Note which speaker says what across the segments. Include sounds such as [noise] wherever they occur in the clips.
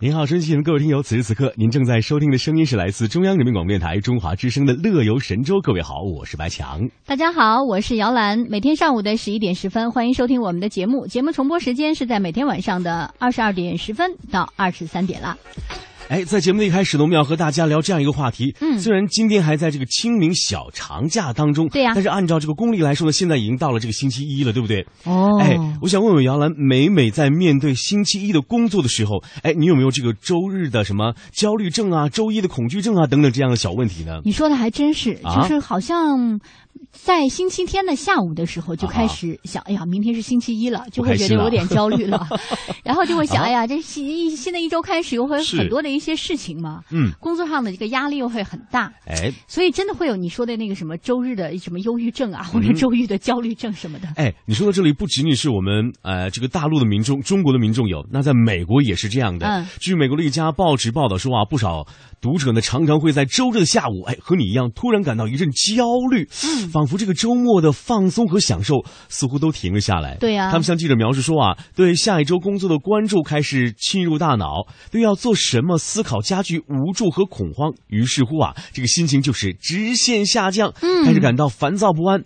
Speaker 1: 您好，收音的各位听友，此时此刻您正在收听的声音是来自中央人民广播电台中华之声的《乐游神州》。各位好，我是白强。
Speaker 2: 大家好，我是姚兰。每天上午的十一点十分，欢迎收听我们的节目。节目重播时间是在每天晚上的二十二点十分到二十三点了。
Speaker 1: 哎，在节目的一开始呢，我们要和大家聊这样一个话题。
Speaker 2: 嗯，
Speaker 1: 虽然今天还在这个清明小长假当中，
Speaker 2: 对呀，
Speaker 1: 但是按照这个公历来说呢，现在已经到了这个星期一了，对不对？
Speaker 2: 哦，
Speaker 1: 哎，我想问问姚兰，每每在面对星期一的工作的时候，哎，你有没有这个周日的什么焦虑症啊、周一的恐惧症啊等等这样的小问题呢？
Speaker 2: 你说的还真是，就是好像。在星期天的下午的时候就开始想，哎呀，明天是星期一了，就会觉得有点焦虑了，[laughs] 然后就会想，哎呀，这新新的一周开始，又会很多的一些事情嘛，
Speaker 1: 嗯，
Speaker 2: 工作上的这个压力又会很大，
Speaker 1: 哎，
Speaker 2: 所以真的会有你说的那个什么周日的什么忧郁症啊，或者周日的焦虑症什么的。
Speaker 1: 哎，你说到这里，不仅仅是我们呃这个大陆的民众，中国的民众有，那在美国也是这样的。
Speaker 2: 嗯，
Speaker 1: 据美国的一家报纸报道说啊，不少读者呢常常会在周日的下午，哎，和你一样，突然感到一阵焦虑，
Speaker 2: 嗯，
Speaker 1: 仿佛这个周末的放松和享受似乎都停了下来。
Speaker 2: 对呀，
Speaker 1: 他们向记者描述说啊，对下一周工作的关注开始侵入大脑，对要做什么思考加剧无助和恐慌。于是乎啊，这个心情就是直线下降，
Speaker 2: 嗯，
Speaker 1: 开始感到烦躁不安。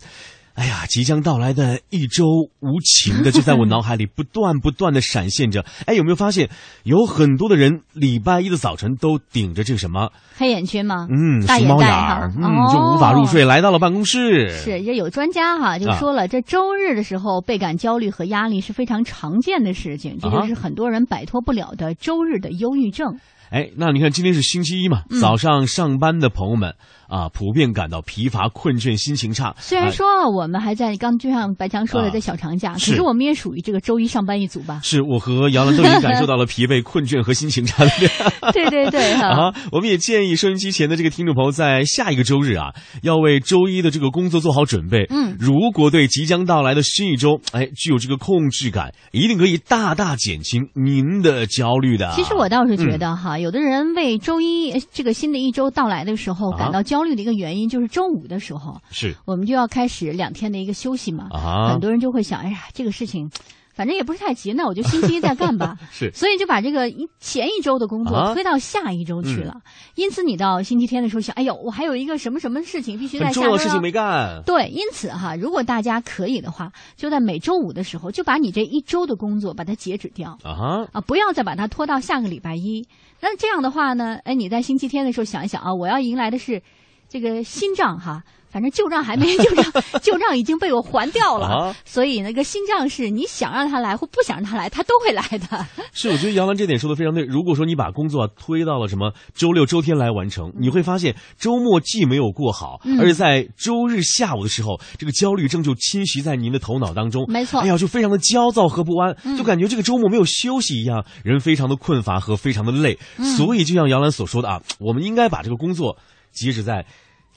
Speaker 1: 哎呀，即将到来的一周无情的 [laughs] 就在我脑海里不断不断的闪现着。哎，有没有发现有很多的人礼拜一的早晨都顶着这个什么
Speaker 2: 黑眼圈吗？
Speaker 1: 嗯，
Speaker 2: 大
Speaker 1: 猫眼儿，嗯，就无法入睡，来到了办公室。
Speaker 2: 是，也有专家哈就说了，这周日的时候倍感焦虑和压力是非常常见的事情，这就是很多人摆脱不了的周日的忧郁症。
Speaker 1: 哎，那你看今天是星期一嘛，早上上班的朋友们。啊，普遍感到疲乏、困倦、心情差。
Speaker 2: 虽然说我们还在刚就像白强说的在小长假，可是我们也属于这个周一上班一族吧？
Speaker 1: 是我和杨澜都已经感受到了疲惫、困倦和心情差。[laughs]
Speaker 2: 对对对
Speaker 1: 啊！我们也建议收音机前的这个听众朋友在下一个周日啊，要为周一的这个工作做好准备。
Speaker 2: 嗯，
Speaker 1: 如果对即将到来的新一周，哎，具有这个控制感，一定可以大大减轻您的焦虑的。
Speaker 2: 其实我倒是觉得哈，有的人为周一这个新的一周到来的时候感到焦虑的一个原因，就是。周五的时候，
Speaker 1: 是
Speaker 2: 我们就要开始两天的一个休息嘛。
Speaker 1: 啊，
Speaker 2: 很多人就会想，哎呀，这个事情，反正也不是太急，那我就星期一再干吧。[laughs]
Speaker 1: 是，
Speaker 2: 所以就把这个一前一周的工作推到下一周去了。因此，你到星期天的时候想，哎呦，我还有一个什么什么事情必须在下
Speaker 1: 周。重要的事情没干。
Speaker 2: 对，因此哈，如果大家可以的话，就在每周五的时候，就把你这一周的工作把它截止掉
Speaker 1: 啊
Speaker 2: 啊，不要再把它拖到下个礼拜一。那这样的话呢，哎，你在星期天的时候想一想啊，我要迎来的是这个新账哈。反正旧账还没旧账，旧账已经被我还掉了，所以那个新账是你想让他来或不想让他来，他都会来的。
Speaker 1: 是，我觉得杨澜这点说的非常对。如果说你把工作推到了什么周六、周天来完成，你会发现周末既没有过好，而且在周日下午的时候，这个焦虑症就侵袭在您的头脑当中。
Speaker 2: 没错，
Speaker 1: 哎呀，就非常的焦躁和不安，就感觉这个周末没有休息一样，人非常的困乏和非常的累。所以，就像杨澜所说的啊，我们应该把这个工作即使在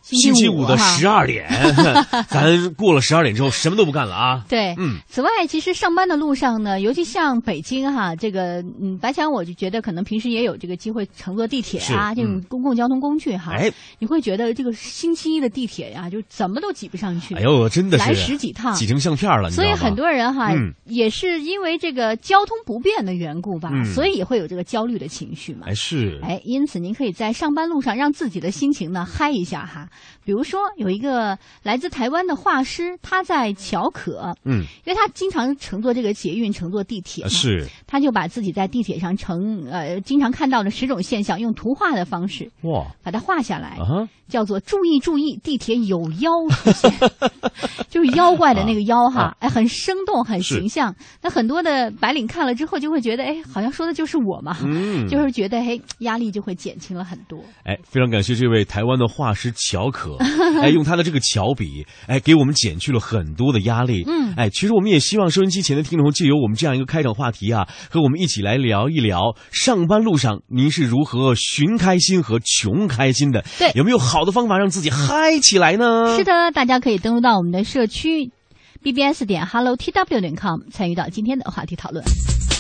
Speaker 1: 星期五的十二点，[laughs] 咱过了十二点之后什么都不干了啊！
Speaker 2: 对，
Speaker 1: 嗯。
Speaker 2: 此外，其实上班的路上呢，尤其像北京哈，这个嗯，白强我就觉得可能平时也有这个机会乘坐地铁啊，这种公共交通工具哈，
Speaker 1: 哎，
Speaker 2: 你会觉得这个星期一的地铁呀，就怎么都挤不上去。
Speaker 1: 哎呦，真的是
Speaker 2: 来十几趟，
Speaker 1: 挤成相片了。
Speaker 2: 所以很多人哈，也是因为这个交通不便的缘故吧，所以也会有这个焦虑的情绪嘛。
Speaker 1: 哎，是。
Speaker 2: 哎，因此您可以在上班路上让自己的心情呢嗨一下哈，比如说。有一个来自台湾的画师，他在乔可，
Speaker 1: 嗯，
Speaker 2: 因为他经常乘坐这个捷运，乘坐地铁，
Speaker 1: 是，
Speaker 2: 他就把自己在地铁上乘呃经常看到的十种现象，用图画的方式
Speaker 1: 哇，
Speaker 2: 把它画下来，
Speaker 1: 啊，
Speaker 2: 叫做注意注意，地铁有妖出现，[laughs] 就是妖怪的那个妖哈，哎，很生动，很形象。那很多的白领看了之后就会觉得，哎，好像说的就是我嘛，
Speaker 1: 嗯，
Speaker 2: 就是觉得，嘿，压力就会减轻了很多。
Speaker 1: 哎，非常感谢这位台湾的画师乔。小可，哎，用他的这个巧笔，哎，给我们减去了很多的压力。
Speaker 2: 嗯
Speaker 1: 哎，其实我们也希望收音机前的听众借由我们这样一个开场话题啊，和我们一起来聊一聊上班路上您是如何寻开心和穷开心的。
Speaker 2: 对
Speaker 1: 有没有好的方法让自己嗨起来呢？
Speaker 2: 是的，大家可以登录到我们的社区 bbs 点 hello tw 点 com 参与到今天的话题讨论。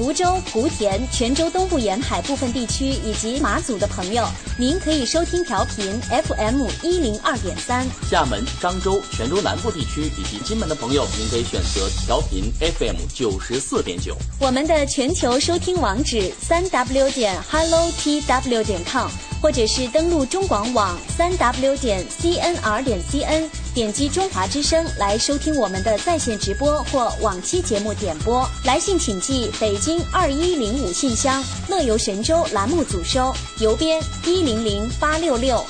Speaker 3: 福州、莆田、泉州东部沿海部分地区以及马祖的朋友，您可以收听调频 FM 一零二点三。
Speaker 4: 厦门、漳州、泉州南部地区以及金门的朋友，您可以选择调频 FM 九十四点九。
Speaker 3: 我们的全球收听网址三 w 点 hello tw 点 com，或者是登录中广网三 w 点 cnr 点 cn，点击中华之声来收听我们的在线直播或往期节目点播。来信请寄北京二一零五信箱，乐游神州栏目组收，邮编一零零八六六。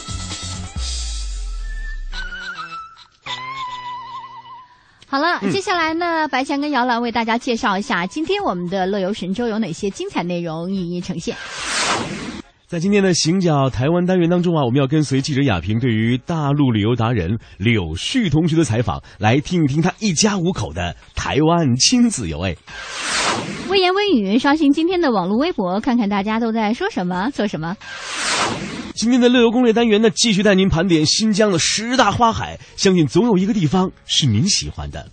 Speaker 2: 好了，
Speaker 1: 嗯
Speaker 2: 接下来呢，白强跟姚兰为大家介绍一下今天我们的乐游神州有哪些精彩内容一一呈现。
Speaker 1: 在今天的行脚台湾单元当中啊，我们要跟随记者亚平对于大陆旅游达人柳絮同学的采访，来听一听他一家五口的台湾亲子游。哎，
Speaker 2: 微言微语，刷新今天的网络微博，看看大家都在说什么、做什么。
Speaker 1: 今天的乐游攻略单元呢，继续带您盘点新疆的十大花海，相信总有一个地方是您喜欢的。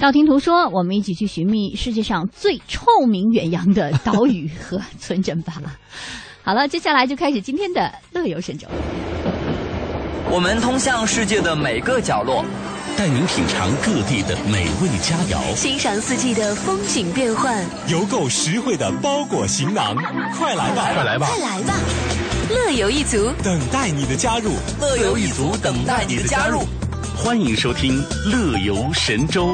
Speaker 2: 道听途说，我们一起去寻觅世界上最臭名远扬的岛屿和村镇吧。[laughs] 好了，接下来就开始今天的乐游神州。
Speaker 5: 我们通向世界的每个角落，
Speaker 6: 带您品尝各地的美味佳肴，
Speaker 7: 欣赏四季的风景变换。
Speaker 6: 邮购实惠的包裹行囊，快来吧，快来吧，
Speaker 7: 快来吧，乐游一族，
Speaker 6: 等待你的加入。
Speaker 5: 乐游一族等待你的加入。
Speaker 6: 欢迎收听《乐游神州》。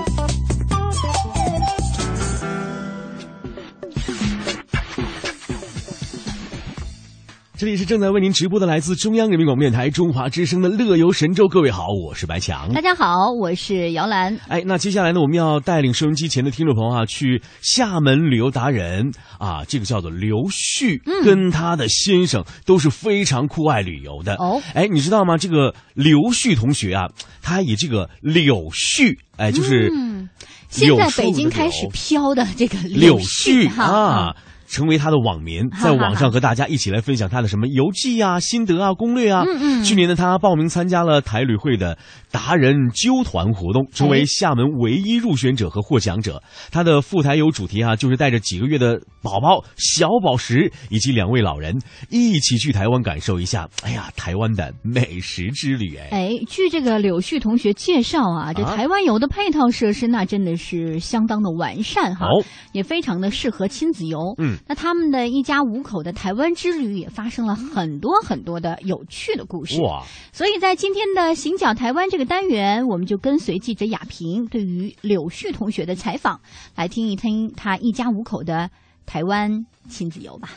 Speaker 1: 这里是正在为您直播的来自中央人民广播电台中华之声的《乐游神州》，各位好，我是白强。
Speaker 2: 大家好，我是姚兰。
Speaker 1: 哎，那接下来呢，我们要带领收音机前的听众朋友啊，去厦门旅游达人啊，这个叫做刘旭，
Speaker 2: 嗯
Speaker 1: 跟他的先生都是非常酷爱旅游的。
Speaker 2: 哦
Speaker 1: 哎，你知道吗？这个刘旭同学啊，他以这个柳絮，哎，就是
Speaker 2: 嗯，现在北京开始飘的这个
Speaker 1: 柳
Speaker 2: 絮哈，
Speaker 1: 絮啊。成为他的网民，在网上和大家一起来分享他的什么游记啊、心得啊、攻略啊。
Speaker 2: 嗯嗯
Speaker 1: 去年呢，他报名参加了台旅会的达人揪团活动，成为厦门唯一入选者和获奖者。他的赴台游主题啊，就是带着几个月的宝宝小宝石以及两位老人一起去台湾感受一下，哎呀，台湾的美食之旅。哎，
Speaker 2: 哎，据这个柳絮同学介绍啊，这
Speaker 1: 啊
Speaker 2: 台湾游的配套设施那真的是相当的完善哈，
Speaker 1: 好
Speaker 2: 也非常的适合亲子游。
Speaker 1: 嗯，
Speaker 2: 那他们的一家五口的台湾之旅也发生了很多很多的有趣的故事。
Speaker 1: 哇，
Speaker 2: 所以在今天的行脚台湾这个单元，我们就跟随记者雅萍对于柳絮同学的采访，来听一听他一家五口的台湾亲子游吧。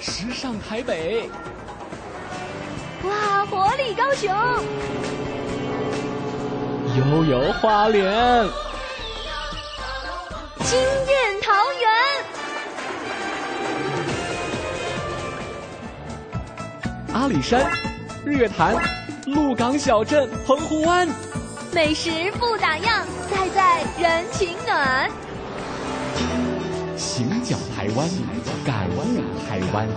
Speaker 8: 时尚台北，
Speaker 2: 哇，活力高雄！
Speaker 8: 悠悠花莲，
Speaker 2: 惊艳桃园，
Speaker 8: 阿里山，日月潭，鹿港小镇，澎湖湾，
Speaker 2: 美食不打烊，在在人情暖。
Speaker 8: 行脚台湾，感悟台湾。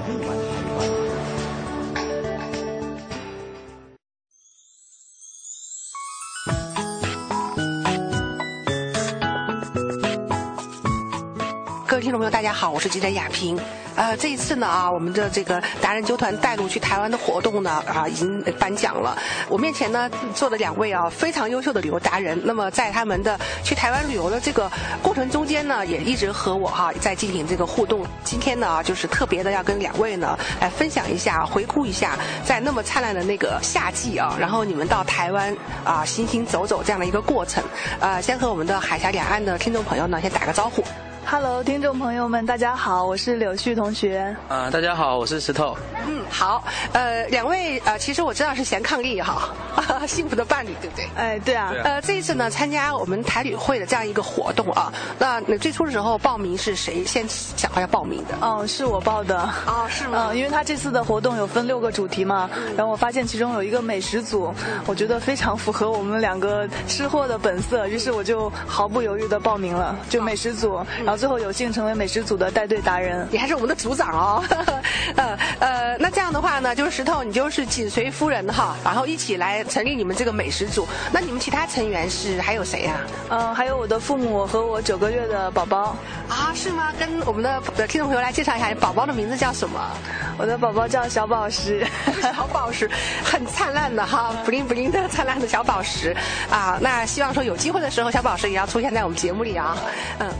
Speaker 9: 听众朋友，大家好，我是记者雅萍。呃，这一次呢啊，我们的这个达人纠团带路去台湾的活动呢啊，已经颁奖了。我面前呢坐的两位啊非常优秀的旅游达人，那么在他们的去台湾旅游的这个过程中间呢，也一直和我哈、在进行这个互动。今天呢，就是特别的要跟两位呢来分享一下，回顾一下在那么灿烂的那个夏季啊，然后你们到台湾啊行行走走这样的一个过程。呃，先和我们的海峡两岸的听众朋友呢先打个招呼。
Speaker 10: Hello，听众朋友们，大家好，我是柳絮同学。
Speaker 11: 啊，大家好，我是石头。
Speaker 12: 嗯，好，呃，两位呃，其实我知道是贤伉俪哈，[laughs] 幸福的伴侣，对不对？
Speaker 10: 哎，对啊。
Speaker 12: 呃，这一次呢，参加我们台旅会的这样一个活动啊，那最初的时候报名是谁先想要报名的？
Speaker 10: 哦，是我报的。
Speaker 12: 哦，是吗？
Speaker 10: 嗯，因为他这次的活动有分六个主题嘛，然后我发现其中有一个美食组，我觉得非常符合我们两个吃货的本色，于是我就毫不犹豫的报名了，就美食组，然后最后有幸成为美食组的带队达人。
Speaker 12: 你还是我们的组长哦。[laughs] 呃呃，那这样的话呢？就是石头，你就是紧随夫人哈，然后一起来成立你们这个美食组。那你们其他成员是还有谁呀？
Speaker 10: 嗯，还有我的父母和我九个月的宝宝。
Speaker 12: 啊，是吗？跟我们的听众朋友来介绍一下，宝宝的名字叫什么？[laughs]
Speaker 10: 我的宝宝叫小宝石，[laughs]
Speaker 12: 小宝石，很灿烂的哈，不灵不灵的灿烂的小宝石啊。那希望说有机会的时候，小宝石也要出现在我们节目里啊。嗯。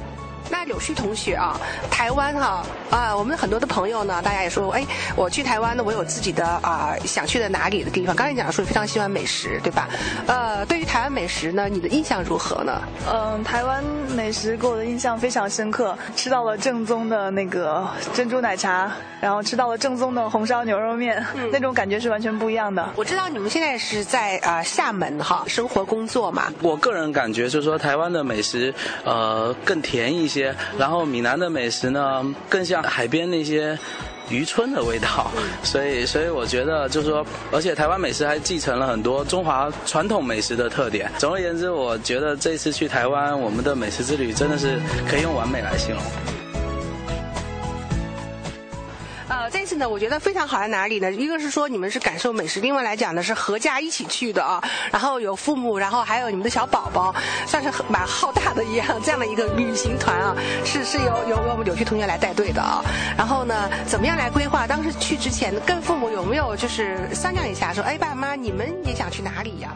Speaker 12: 那柳絮同学啊，台湾哈啊，我们很多的朋友呢，大家也说，哎，我去台湾呢，我有自己的啊想去的哪里的地方。刚才讲说非常喜欢美食，对吧？呃，对于台湾美食呢，你的印象如何呢？
Speaker 10: 嗯，台湾美食给我的印象非常深刻，吃到了正宗的那个珍珠奶茶，然后吃到了正宗的红烧牛肉面，那种感觉是完全不一样的。
Speaker 12: 我知道你们现在是在啊厦门哈生活工作嘛。
Speaker 11: 我个人感觉就是说，台湾的美食呃更甜一些。然后闽南的美食呢，更像海边那些渔村的味道，[laughs] 所以所以我觉得就是说，而且台湾美食还继承了很多中华传统美食的特点。总而言之，我觉得这次去台湾，我们的美食之旅真的是可以用完美来形容。
Speaker 12: 但是呢，我觉得非常好在哪里呢？一个是说你们是感受美食，另外来讲呢是合家一起去的啊。然后有父母，然后还有你们的小宝宝，算是蛮浩大的一样这样的一个旅行团啊，是是由由我们柳絮同学来带队的啊。然后呢，怎么样来规划？当时去之前跟父母有没有就是商量一下，说，哎，爸妈妈，你们也想去哪里呀？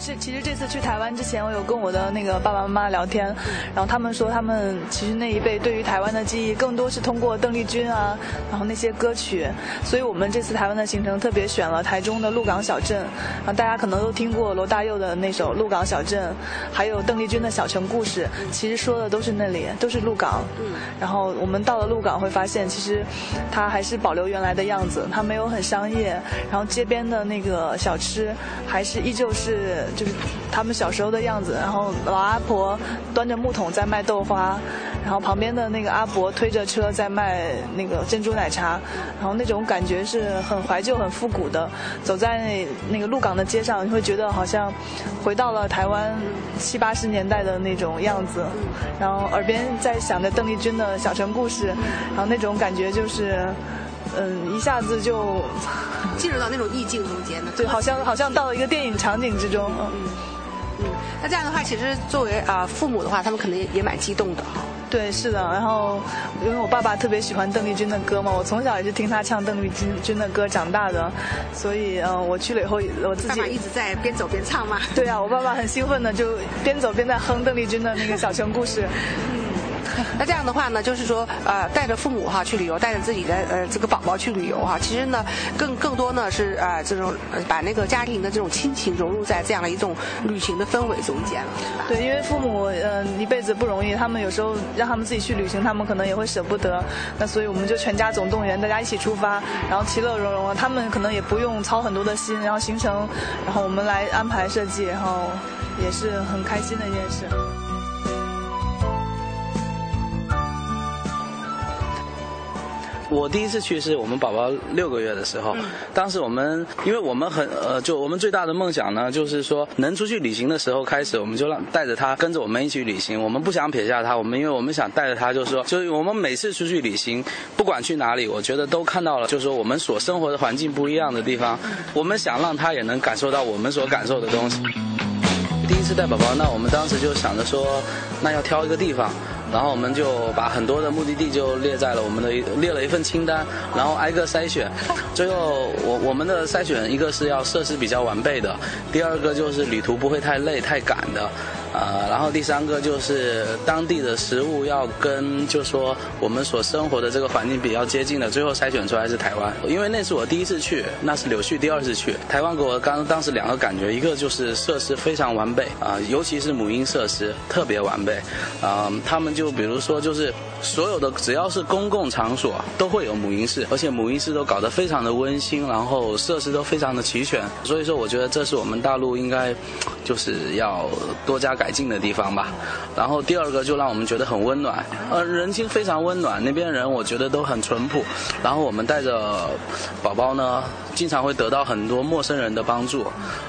Speaker 10: 这其实这次去台湾之前，我有跟我的那个爸爸妈妈聊天，然后他们说他们其实那一辈对于台湾的记忆更多是通过邓丽君啊，然后那些歌曲，所以我们这次台湾的行程特别选了台中的鹿港小镇，然后大家可能都听过罗大佑的那首《鹿港小镇》，还有邓丽君的小城故事，其实说的都是那里，都是鹿港。嗯。然后我们到了鹿港会发现，其实它还是保留原来的样子，它没有很商业，然后街边的那个小吃还是依旧是。就是他们小时候的样子，然后老阿婆端着木桶在卖豆花，然后旁边的那个阿伯推着车在卖那个珍珠奶茶，然后那种感觉是很怀旧、很复古的。走在那个鹿港的街上，你会觉得好像回到了台湾七八十年代的那种样子，然后耳边在想着邓丽君的小城故事，然后那种感觉就是。嗯，一下子就
Speaker 12: 进入到那种意境中间了。
Speaker 10: 对，好像好像到了一个电影场景之中。嗯
Speaker 12: 嗯，那这样的话，其实作为啊父母的话，他们可能也也蛮激动的哈。
Speaker 10: 对，是的。然后，因为我爸爸特别喜欢邓丽君的歌嘛，我从小也是听他唱邓丽君君的歌长大的，所以嗯，我去了以后，我自己
Speaker 12: 一直在边走边唱嘛。
Speaker 10: 对啊，我爸爸很兴奋的，就边走边在哼邓丽君的那个小城故事。[laughs] [laughs]
Speaker 12: 那这样的话呢，就是说，呃，带着父母哈去旅游，带着自己的呃这个宝宝去旅游哈，其实呢，更更多呢是呃这种把那个家庭的这种亲情融入在这样的一种旅行的氛围中间了。
Speaker 10: 对，因为父母嗯一辈子不容易，他们有时候让他们自己去旅行，他们可能也会舍不得。那所以我们就全家总动员，大家一起出发，然后其乐融融，他们可能也不用操很多的心，然后行程，然后我们来安排设计，然后也是很开心的一件事。
Speaker 11: 我第一次去是我们宝宝六个月的时候，当时我们因为我们很呃，就我们最大的梦想呢，就是说能出去旅行的时候开始，我们就让带着他跟着我们一起旅行。我们不想撇下他，我们因为我们想带着他，就是说，就是我们每次出去旅行，不管去哪里，我觉得都看到了，就是说我们所生活的环境不一样的地方，我们想让他也能感受到我们所感受的东西。第一次带宝宝，那我们当时就想着说，那要挑一个地方。然后我们就把很多的目的地就列在了我们的列了一份清单，然后挨个筛选，最后我我们的筛选一个是要设施比较完备的，第二个就是旅途不会太累太赶的，呃，然后第三个就是当地的食物要跟就说我们所生活的这个环境比较接近的，最后筛选出来是台湾。因为那是我第一次去，那是柳絮第二次去。台湾，给我刚当时两个感觉，一个就是设施非常完备啊、尤其是母婴设施特别完备。啊、他们就比如说就是所有的只要是公共场所都会有母婴室，而且母婴室都搞得非常的温馨，然后设施都非常的齐全，所以说我觉得这是我们大陆应该就是要多加改进的地方吧。然后第二个就让我们觉得很温暖，呃，人心非常温暖，那边人我觉得都很淳朴。然后我们带着宝宝呢，经常会得到很多陌生人的帮助。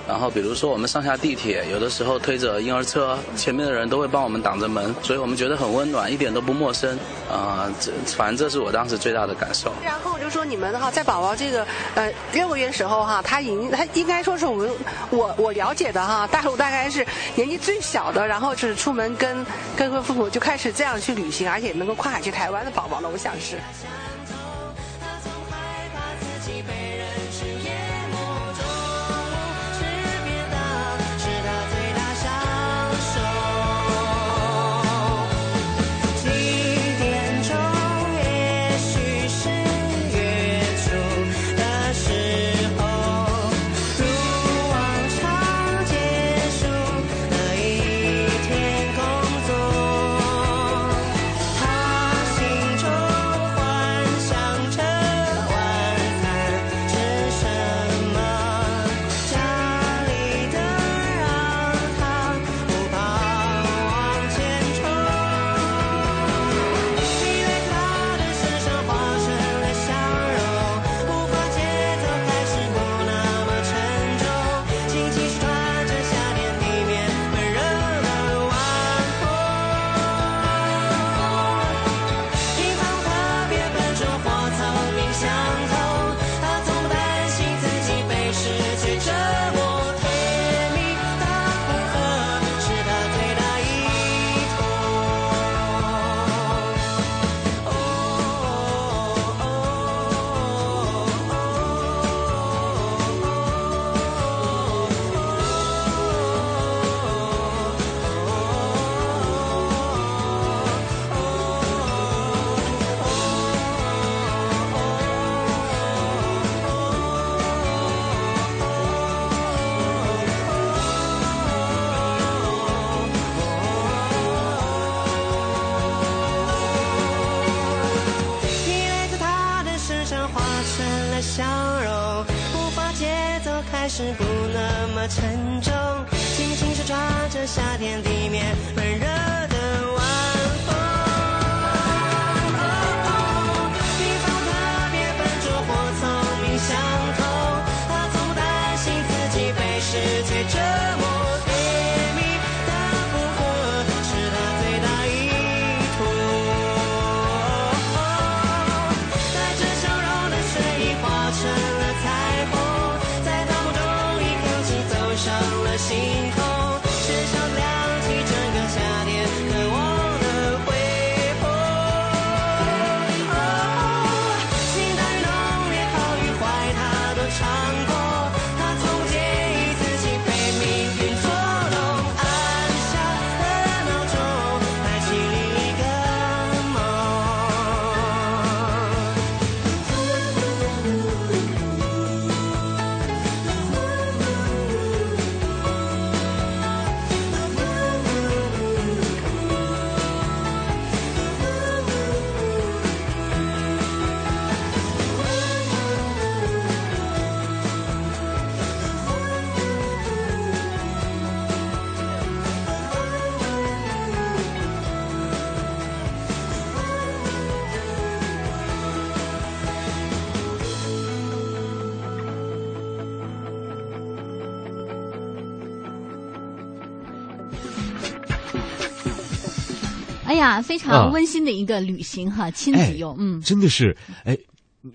Speaker 11: 然后比如说我们上下地铁，有的时候推着婴儿车，前面的人都会帮我们挡着门，所以我们觉得很温暖，一点都不陌生。啊、这反正这是我当时最大的感受。
Speaker 9: 然后我就说你们哈，在宝宝这个呃六个月时候哈，他已经他应该说是我们我我了解的哈，大陆大概是年纪最小小的，然后就是出门跟跟跟父母就开始这样去旅行，而且能够跨海去台湾的宝宝了，我想是。
Speaker 2: 呀，非常温馨的一个旅行哈，亲子游，嗯，
Speaker 1: 真的是，哎，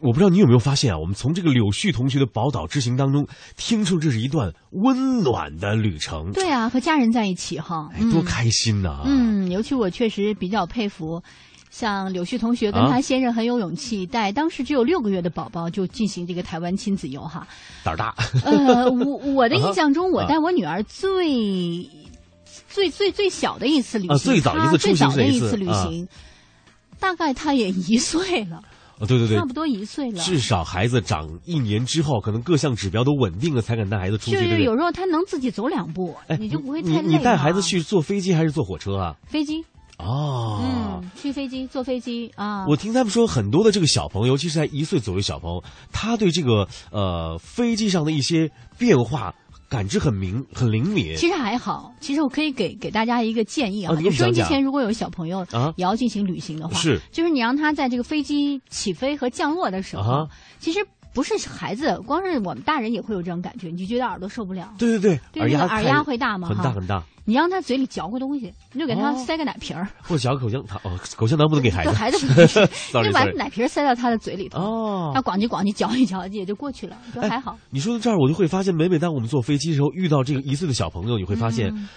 Speaker 1: 我不知道你有没有发现啊，我们从这个柳絮同学的宝岛之行当中，听出这是一段温暖的旅程。
Speaker 2: 对啊，和家人在一起哈，
Speaker 1: 哎，多开心呐、
Speaker 2: 嗯，尤其我确实比较佩服。像柳絮同学跟他先生很有勇气，带当时只有六个月的宝宝就进行这个台湾亲子游哈。
Speaker 1: 胆儿大。
Speaker 2: 呃，我我的印象中，我带我女儿最最最最小的一次旅行，
Speaker 1: 啊最早一次出行
Speaker 2: 的
Speaker 1: 一次
Speaker 2: 旅行，大概他也一岁了，
Speaker 1: 哦，对对对
Speaker 2: 差，不多一岁了。
Speaker 1: 至少孩子长一年之后，可能各项指标都稳定了，才敢带孩子出去，对对
Speaker 2: 就是有？时候他能自己走两步，
Speaker 1: 哎
Speaker 2: 你就不会太
Speaker 1: 你
Speaker 2: 累
Speaker 1: 你带孩子去坐飞机还是坐火车啊？
Speaker 2: 飞机，
Speaker 1: 哦，
Speaker 2: 嗯，去飞机坐飞机啊。
Speaker 1: 我听他们说，很多的这个小朋友，尤其是在一岁左右小朋友，他对这个呃飞机上的一些变化感知很明很灵敏。
Speaker 2: 其实还好，其实我可以给给大家一个建议啊，
Speaker 1: 啊你给我们
Speaker 2: 收音机前如果有小朋友
Speaker 1: 啊？
Speaker 2: 也要进行旅行的话，
Speaker 1: 是。
Speaker 2: 就是你让他在这个飞机起飞和降落的时候，
Speaker 1: 啊
Speaker 2: 其实不是孩子，光是我们大人也会有这种感觉，你就觉得耳朵受不了。
Speaker 1: 对对对，
Speaker 2: 对
Speaker 1: 耳压
Speaker 2: 耳压会大吗哈
Speaker 1: 很大很大。
Speaker 2: 你让他嘴里嚼个东西，你就给他
Speaker 1: 哦
Speaker 2: 塞个奶瓶儿，
Speaker 1: 或者嚼口香糖哦，口香糖不能给孩子，[laughs]
Speaker 2: 对孩子不能吃
Speaker 1: ，sorry [laughs]
Speaker 2: 就把。奶瓶塞到他的嘴里头，
Speaker 1: 哦
Speaker 2: 他咣叽咣叽嚼一嚼也就过去了，就还好。
Speaker 1: 你说到这儿，我就会发现，每每当我们坐飞机的时候，遇到这个一岁的小朋友，你会发现。
Speaker 2: 嗯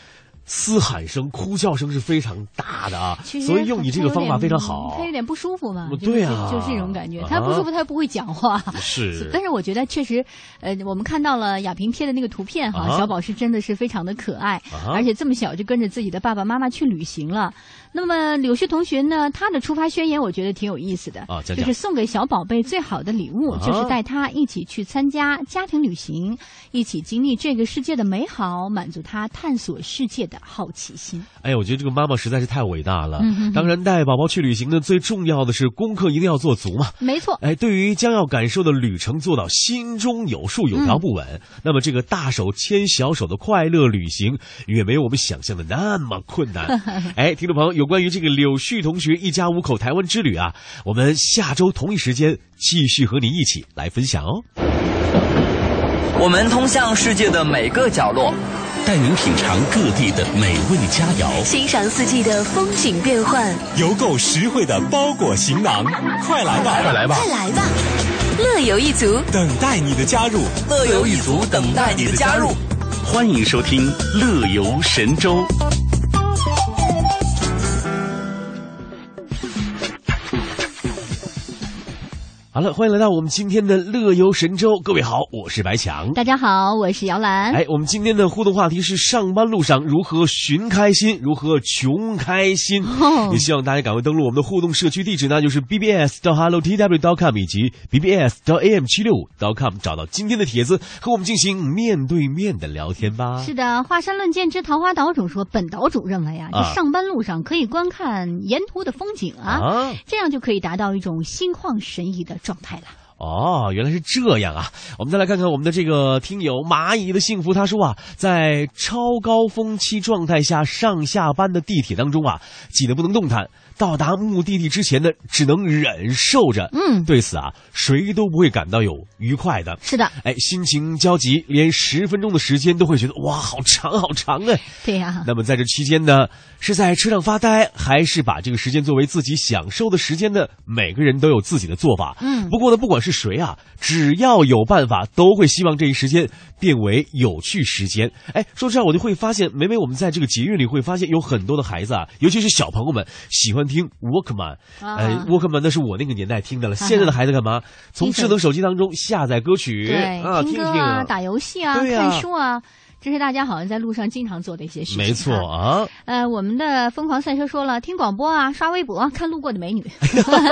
Speaker 1: 嘶喊声、哭叫声是非常大的啊，所以用你这个方法非常好他
Speaker 2: 有。点不舒服嘛，
Speaker 1: 对啊
Speaker 2: 就是这种感觉。
Speaker 1: 啊
Speaker 2: 他不舒服，他不会讲话。
Speaker 1: 是 [laughs]
Speaker 2: 但是我觉得确实，呃，我们看到了亚萍贴的那个图片哈，
Speaker 1: 啊
Speaker 2: 小宝是真的是非常的可爱，
Speaker 1: 啊
Speaker 2: 而且这么小就跟着自己的爸爸妈妈去旅行了。那么柳絮同学呢，他的出发宣言我觉得挺有意思的，就是送给小宝贝最好的礼物，
Speaker 1: 啊
Speaker 2: 就是带他一起去参加家庭旅行，一起经历这个世界的美好，满足他探索世界的好奇心。
Speaker 1: 哎，我觉得这个妈妈实在是太伟大了。
Speaker 2: 嗯哼哼
Speaker 1: 当然，带宝宝去旅行呢，最重要的是功课一定要做足嘛。
Speaker 2: 没错，
Speaker 1: 哎，对于将要感受的旅程做到心中有数、有条不紊，
Speaker 2: 嗯
Speaker 1: 那么这个大手牵小手的快乐旅行，远没有我们想象的那么困难。[laughs] 哎，听众朋友，有关于这个柳絮同学一家五口台湾之旅啊，我们下周同一时间继续和你一起来分享哦。
Speaker 5: 我们通向世界的每个角落，
Speaker 6: 带您品尝各地的美味佳肴，
Speaker 7: 欣赏四季的风景变幻。
Speaker 6: 邮购实惠的包裹行囊，快来吧，快来吧，
Speaker 7: 快来吧，乐游一族，
Speaker 6: 等待你的加入，
Speaker 5: 乐游一族等待你的加入。
Speaker 13: 欢迎收听《乐游神州》。
Speaker 1: 好了，欢迎来到我们今天的乐游神州。各位好，我是白强。
Speaker 2: 大家好，我是姚兰。
Speaker 1: 哎，我们今天的互动话题是上班路上如何寻开心，如何穷开心。
Speaker 2: 哦
Speaker 1: 也希望大家赶快登录我们的互动社区地址呢，就是 bbs 到 hello tw dot com 以及 bbs 到 am 七六五 dot com，找到今天的帖子，和我们进行面对面的聊天吧。
Speaker 2: 是的，华山论剑之桃花岛主说，本岛主认为啊，这
Speaker 1: 啊
Speaker 2: 上班路上可以观看沿途的风景啊，
Speaker 1: 啊
Speaker 2: 这样就可以达到一种心旷神怡的状态了。
Speaker 1: 哦，原来是这样啊！我们再来看看我们的这个听友蚂蚁的幸福，他说啊，在超高峰期状态下上下班的地铁当中啊，挤得不能动弹。到达目的地之前呢，只能忍受着。
Speaker 2: 嗯
Speaker 1: 对此啊，谁都不会感到有愉快的。
Speaker 2: 是的，
Speaker 1: 哎，心情焦急，连十分钟的时间都会觉得哇，好长好长哎！[laughs]
Speaker 2: 对呀、
Speaker 1: 那么在这期间呢，是在车上发呆，还是把这个时间作为自己享受的时间呢？每个人都有自己的做法。
Speaker 2: 嗯
Speaker 1: 不过呢，不管是谁啊，只要有办法，都会希望这一时间变为有趣时间。哎，说这样我就会发现，每每我们在这个节日里会发现，有很多的孩子啊，尤其是小朋友们喜欢听 Walkman。
Speaker 2: 啊
Speaker 1: 哎，Walkman 那是我那个年代听的了。现在的孩子干嘛？从智能手机当中下载歌曲听
Speaker 2: 听歌
Speaker 1: 听
Speaker 2: 啊，打游戏啊，看书啊，这是大家好像在路上经常做的一些事情。
Speaker 1: 没错。啊。
Speaker 2: 呃，我们的疯狂赛车说了，听广播啊，刷微博，看路过的美女。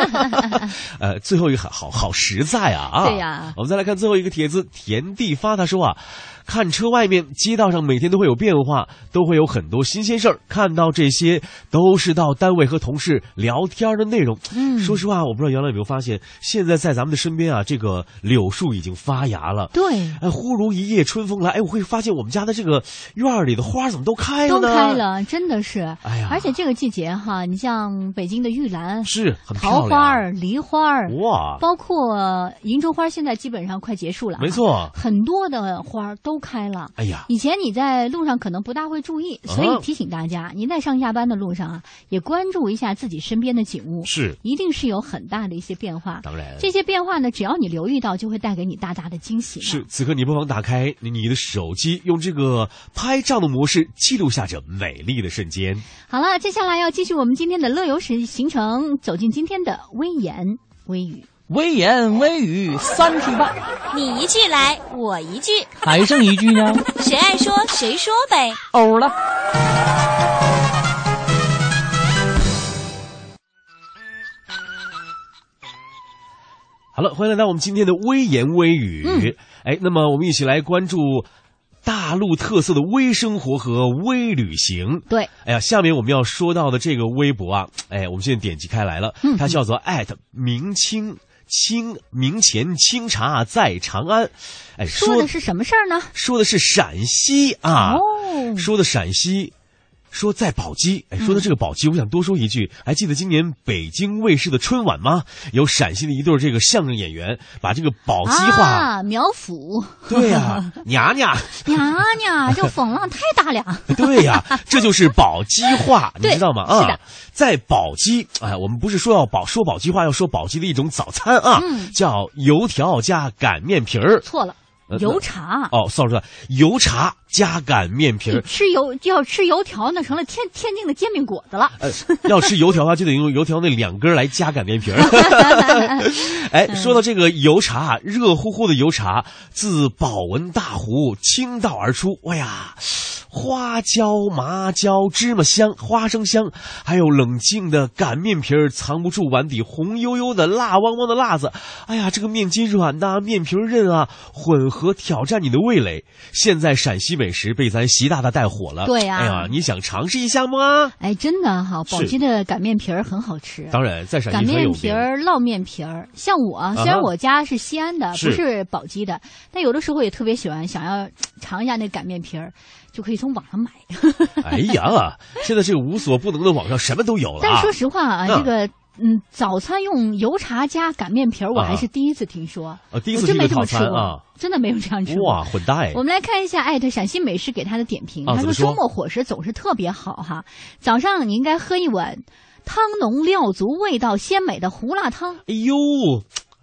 Speaker 2: [laughs]
Speaker 1: 呃，最后一个好好好实在啊啊！
Speaker 2: 对呀
Speaker 1: 我们再来看最后一个帖子，田地发他说啊，看车外面街道上每天都会有变化，都会有很多新鲜事儿，看到这些都是到单位和同事聊天的内容。
Speaker 2: 嗯
Speaker 1: 说实话，我不知道原来有没有发现，现在在咱们的身边啊，这个柳树已经发芽了。
Speaker 2: 对，
Speaker 1: 哎，忽如一夜春风来，哎，我会发现我们家的这个院儿里的花怎么都开了
Speaker 2: 都
Speaker 1: 呢？
Speaker 2: 开了，真的是。
Speaker 1: 哎呀
Speaker 2: 而且这个季节哈，你像北京的玉兰，
Speaker 1: 是很漂亮
Speaker 2: 桃花儿、梨花儿，
Speaker 1: 哇
Speaker 2: 包括银州花，现在基本上快结束了。
Speaker 1: 没。错。
Speaker 2: 很多的花儿都开了。
Speaker 1: 哎呀，
Speaker 2: 以前你在路上可能不大会注意，所
Speaker 1: 啊
Speaker 2: 以提醒大家，您在上下班的路上啊，也关注一下自己身边的景物，
Speaker 1: 是
Speaker 2: 一定是有很大的一些变化。
Speaker 1: 当然
Speaker 2: 这些变化呢，只要你留意到，就会带给你大大的惊喜。
Speaker 1: 是，此刻你不妨打开你的手机，用这个拍照的模式记录下这美丽的瞬间。
Speaker 2: 好了，接下来要继续我们今天的乐游时行程，走进今天的微言微语。
Speaker 14: 微言微语三句半，
Speaker 3: 你一句来，我一句，
Speaker 14: 还剩一句呢？[laughs]
Speaker 3: 谁爱说谁说呗。
Speaker 14: 欧了。
Speaker 1: 好了，欢迎来到我们今天的微言微语。哎，那么我们一起来关注大陆特色的微生活和微旅行。
Speaker 2: 对。
Speaker 1: 哎呀，下面我们要说到的这个微博啊，哎，我们现在点击开来了，它叫做@明清。清明前清茶在长安。哎，
Speaker 2: 说的是什么事儿呢？
Speaker 1: 说的是陕西啊，
Speaker 2: 哦
Speaker 1: 说的陕西。说在宝鸡，哎，说到这个宝鸡，我想多说一句，还记得今年北京卫视的春晚吗？有陕西的一对这个相声演员，把这个宝鸡话，
Speaker 2: 啊，苗阜，
Speaker 1: 对呀、[laughs] 娘娘，
Speaker 2: 娘娘，这风浪太大了。[laughs]
Speaker 1: 对呀、这就是宝鸡话，你知道吗？啊，
Speaker 2: 是的
Speaker 1: 在宝鸡，哎，我们不是说要宝说宝鸡话，要说宝鸡的一种早餐啊，
Speaker 2: 嗯
Speaker 1: 叫油条加擀面皮儿。
Speaker 2: 错了
Speaker 1: 呃，
Speaker 2: 油茶。
Speaker 1: 哦，sorry，sorry，油茶加擀面皮儿。
Speaker 2: 吃油要吃油条，那成了天天津的煎饼果子了。
Speaker 1: 呃，要吃油条的话，就得用油条那两根来加擀面皮儿。[laughs] 哎，说到这个油茶，热乎乎的油茶自保温大壶倾倒而出，哎呀，花椒、麻椒、芝麻香、花生香，还有冷静的擀面皮儿，藏不住碗底红油油的辣汪汪的辣子。哎呀，这个面筋软呐、面皮儿韧啊，混合挑战你的味蕾。现在陕西美食被咱习大大带火了，
Speaker 2: 对呀
Speaker 1: 哎呀，你想尝试一下吗？
Speaker 2: 哎，真的哈，宝鸡的擀面皮儿很好吃。
Speaker 1: 当然，在陕
Speaker 2: 擀
Speaker 1: 西擀。
Speaker 2: 面皮儿、烙面皮儿，像我虽然我家是西安的，
Speaker 1: 是
Speaker 2: 不是宝鸡的，但有的时候也特别喜欢，想要尝一下那擀面皮儿，就可以从网上买。[laughs]
Speaker 1: 哎呀，现在这个无所不能的网上什么都有了、啊。
Speaker 2: 但是说实话啊，
Speaker 1: 嗯
Speaker 2: 这个嗯，早餐用油茶加擀面皮儿，我
Speaker 1: 啊
Speaker 2: 还是第一次听说。
Speaker 1: 啊第一次
Speaker 2: 我真没
Speaker 1: 听这
Speaker 2: 么吃过
Speaker 1: 啊，
Speaker 2: 真的没有这样吃过。
Speaker 1: 哇，混搭哎！
Speaker 2: 我们来看一下艾特陕西美食给他的点评，他
Speaker 1: 说
Speaker 2: 周末伙食总是特别好哈。早上你应该喝一碗汤浓料足、味道鲜美的胡辣汤，
Speaker 1: 哎呦，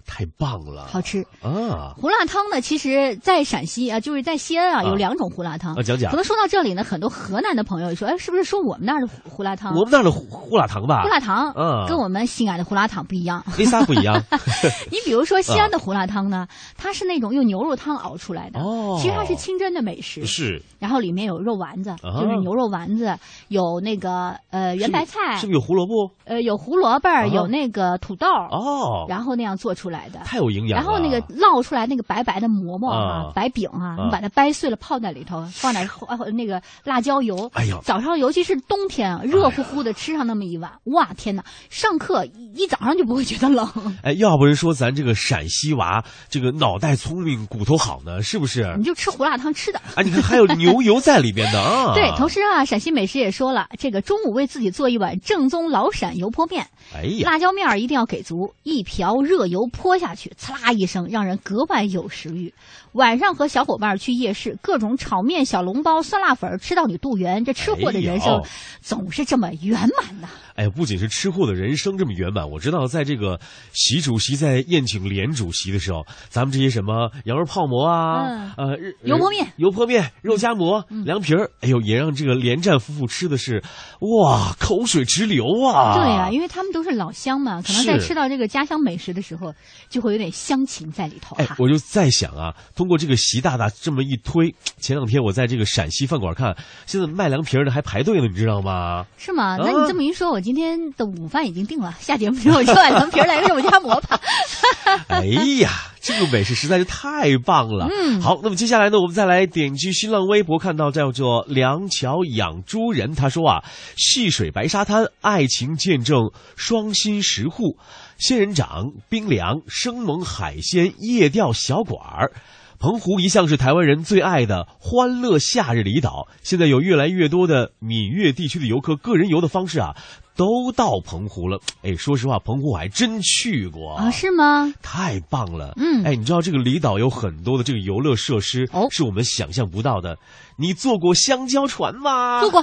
Speaker 1: 太棒了，
Speaker 2: 好吃。
Speaker 1: 啊！
Speaker 2: 胡辣汤呢，其实，在陕西啊，就是在西安啊，
Speaker 1: 啊
Speaker 2: 有两种胡辣汤。
Speaker 1: 啊讲讲
Speaker 2: 可能说到这里呢，很多河南的朋友说，哎，是不是说我们那儿的胡胡辣汤？
Speaker 1: 我们那儿的胡胡辣汤吧，
Speaker 2: 胡辣汤，
Speaker 1: 嗯
Speaker 2: 跟我们西安的胡辣汤不一样。
Speaker 1: 为啥不一样？[laughs] [laughs]
Speaker 2: 你比如说西安的胡辣汤呢，它是那种用牛肉汤熬出来的，
Speaker 1: 哦
Speaker 2: 其实它是清真的美食。
Speaker 1: 是
Speaker 2: 然后里面有肉丸子，
Speaker 1: 啊
Speaker 2: 就是牛肉丸子，有那个呃圆白菜，
Speaker 1: 是不是有胡萝卜？
Speaker 2: 呃有胡萝卜有那个土豆，
Speaker 1: 哦，
Speaker 2: 然后那样做出来的。
Speaker 1: 太有营养了。
Speaker 2: 然后那个烙出来那个白白的馍馍
Speaker 1: 啊
Speaker 2: 白饼啊，
Speaker 1: 啊
Speaker 2: 你把它掰碎了泡在里头，放点花那个辣椒油。
Speaker 1: 哎呦
Speaker 2: 早上尤其是冬天啊，热乎乎的吃上那么一碗，哇天哪！上课一早上就不会觉得冷。[laughs]
Speaker 1: 哎，要不是说咱这个陕西娃这个脑袋聪明，骨头好呢，是不是
Speaker 2: 你？就吃胡辣汤吃的。
Speaker 1: 啊，你看还有牛油在里边的啊。[laughs]
Speaker 2: 对，同时啊，陕西美食也说了，这个中午为自己做一碗正宗老陕油泼面，
Speaker 1: 哎呀，
Speaker 2: 辣椒面儿一定要给足，一瓢热油泼下去，呲啦一声，让人格外有食欲。晚上和小伙伴去夜市，各种炒面、小笼包、酸辣粉吃到你肚圆，这吃货的人生总是这么圆满呐。
Speaker 1: 哎，不仅是吃货的人生这么圆满，我知道在这个习主席在宴请连主席的时候，咱们这些什么羊肉泡馍啊，
Speaker 2: 嗯
Speaker 1: 呃，
Speaker 2: 油泼面、
Speaker 1: 油泼面、肉夹馍、凉皮儿，哎呦，也让这个连战夫妇吃的是哇，口水直流啊！
Speaker 2: 对呀、因为他们都是老乡嘛，可能在吃到这个家乡美食的时候，就会有点乡情在里头
Speaker 1: 我就在想啊，通过这个习大大这么一推，前两天我在这个陕西饭馆看，现在卖凉皮儿的还排队呢，你知道吗？
Speaker 2: 是吗？
Speaker 1: 啊
Speaker 2: 那你这么一说，我今天的午饭已经定了，下节目之后就把凉皮儿来个肉夹馍吧。[laughs]
Speaker 1: 哎呀，这个美食实在是太棒了。
Speaker 2: 嗯
Speaker 1: 好，那么接下来呢，我们再来点击新浪微博，看到叫做梁桥养猪人，他说啊，戏水白沙滩，爱情见证双心十户，仙人掌、冰凉、生猛海鲜、夜钓小馆儿。澎湖一向是台湾人最爱的欢乐夏日离岛，现在有越来越多的闽粤地区的游客个人游的方式啊，都到澎湖了。哎，说实话，澎湖我还真去过
Speaker 2: 啊，是吗？
Speaker 1: 太棒了，
Speaker 2: 嗯
Speaker 1: 哎，你知道这个离岛有很多的这个游乐设施，
Speaker 2: 哦
Speaker 1: 是我们想象不到的。你坐过香蕉船吗？
Speaker 2: 坐过，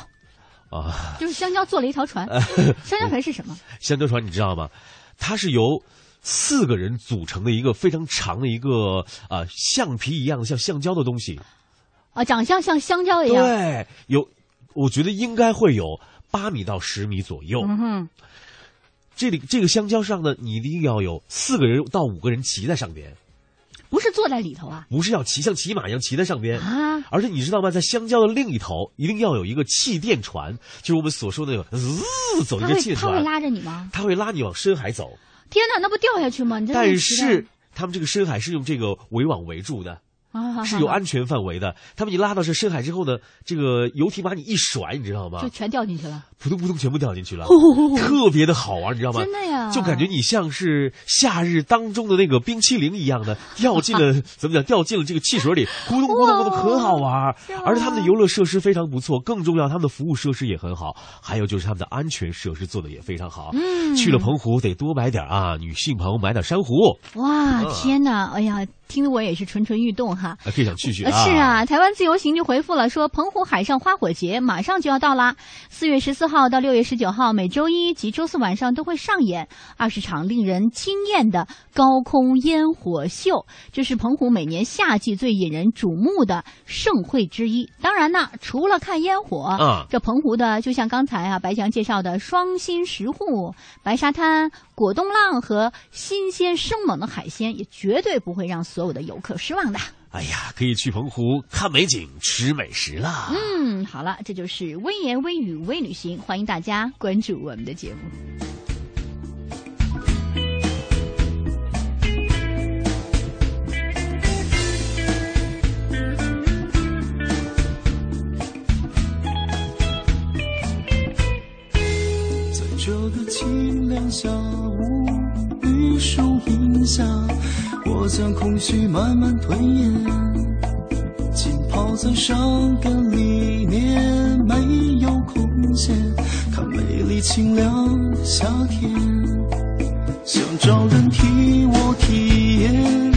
Speaker 1: 啊，
Speaker 2: 就是香蕉做了一条船。[laughs] 香蕉船是什么？
Speaker 1: 香蕉船你知道吗？它是由四个人组成的一个非常长的一个啊、橡皮一样的像橡胶的东西。
Speaker 2: 啊，长相像香蕉一样。
Speaker 1: 对，有，我觉得应该会有八米到十米左右。
Speaker 2: 嗯，
Speaker 1: 这里这个香蕉上呢，你一定要有四个人到五个人骑在上边，
Speaker 2: 不是坐在里头啊。
Speaker 1: 不是要骑像骑马一样骑在上边
Speaker 2: 啊！
Speaker 1: 而且你知道吗？在香蕉的另一头，一定要有一个气垫船，就是我们所说的那个滋走一个气垫船，
Speaker 2: 他会拉着你吗？
Speaker 1: 它会拉你往深海走。
Speaker 2: 天哪，那不掉下去吗？你
Speaker 1: 但是他们这个深海是用这个围网围住的。
Speaker 2: 啊，
Speaker 1: 是有安全范围的。他把你拉到这深海之后呢，这个游艇把你一甩，你知道吗？
Speaker 2: 就全掉进去了，
Speaker 1: 扑通扑通全部掉进去了，[laughs] 特别的好玩，你知道吗？
Speaker 2: 真的呀
Speaker 1: 就感觉你像是夏日当中的那个冰淇淋一样的，[laughs] 掉进了怎么讲？掉进了这个汽水里，咕咚咕咚咕咚，很好玩。而且他们的游乐设施非常不错，更重要，他们的服务设施也很好，还有就是他们的安全设施做的也非常好。
Speaker 2: 嗯
Speaker 1: 去了澎湖得多买点啊，女性朋友买点珊瑚，
Speaker 2: 哇，
Speaker 1: 嗯
Speaker 2: 天哪！哎呀，听得我也是蠢蠢欲动哈。
Speaker 1: 啊可以想去去。
Speaker 2: 是啊，台湾自由行就回复了说，澎湖海上花火节马上就要到啦，四月十四号到六月十九号，每周一及周四晚上都会上演二十场令人惊艳的高空烟火秀，这是澎湖每年夏季最引人瞩目的盛会之一。当然呢，除了看烟火，
Speaker 1: 啊
Speaker 2: 这澎湖的就像刚才啊白强介绍的双心石沪、白沙滩、果冻浪和新鲜生猛的海鲜，也绝对不会让所有的游客失望的。
Speaker 1: 哎呀，可以去澎湖看美景、吃美食啦。
Speaker 2: 嗯，好了，这就是微言微语微旅行，欢迎大家关注我们的节目。
Speaker 15: 在这个清凉下午，绿树荫下，我将空虚慢慢吞咽，浸泡在伤感里面，没有空间看美丽清凉夏天，想找人替我体验，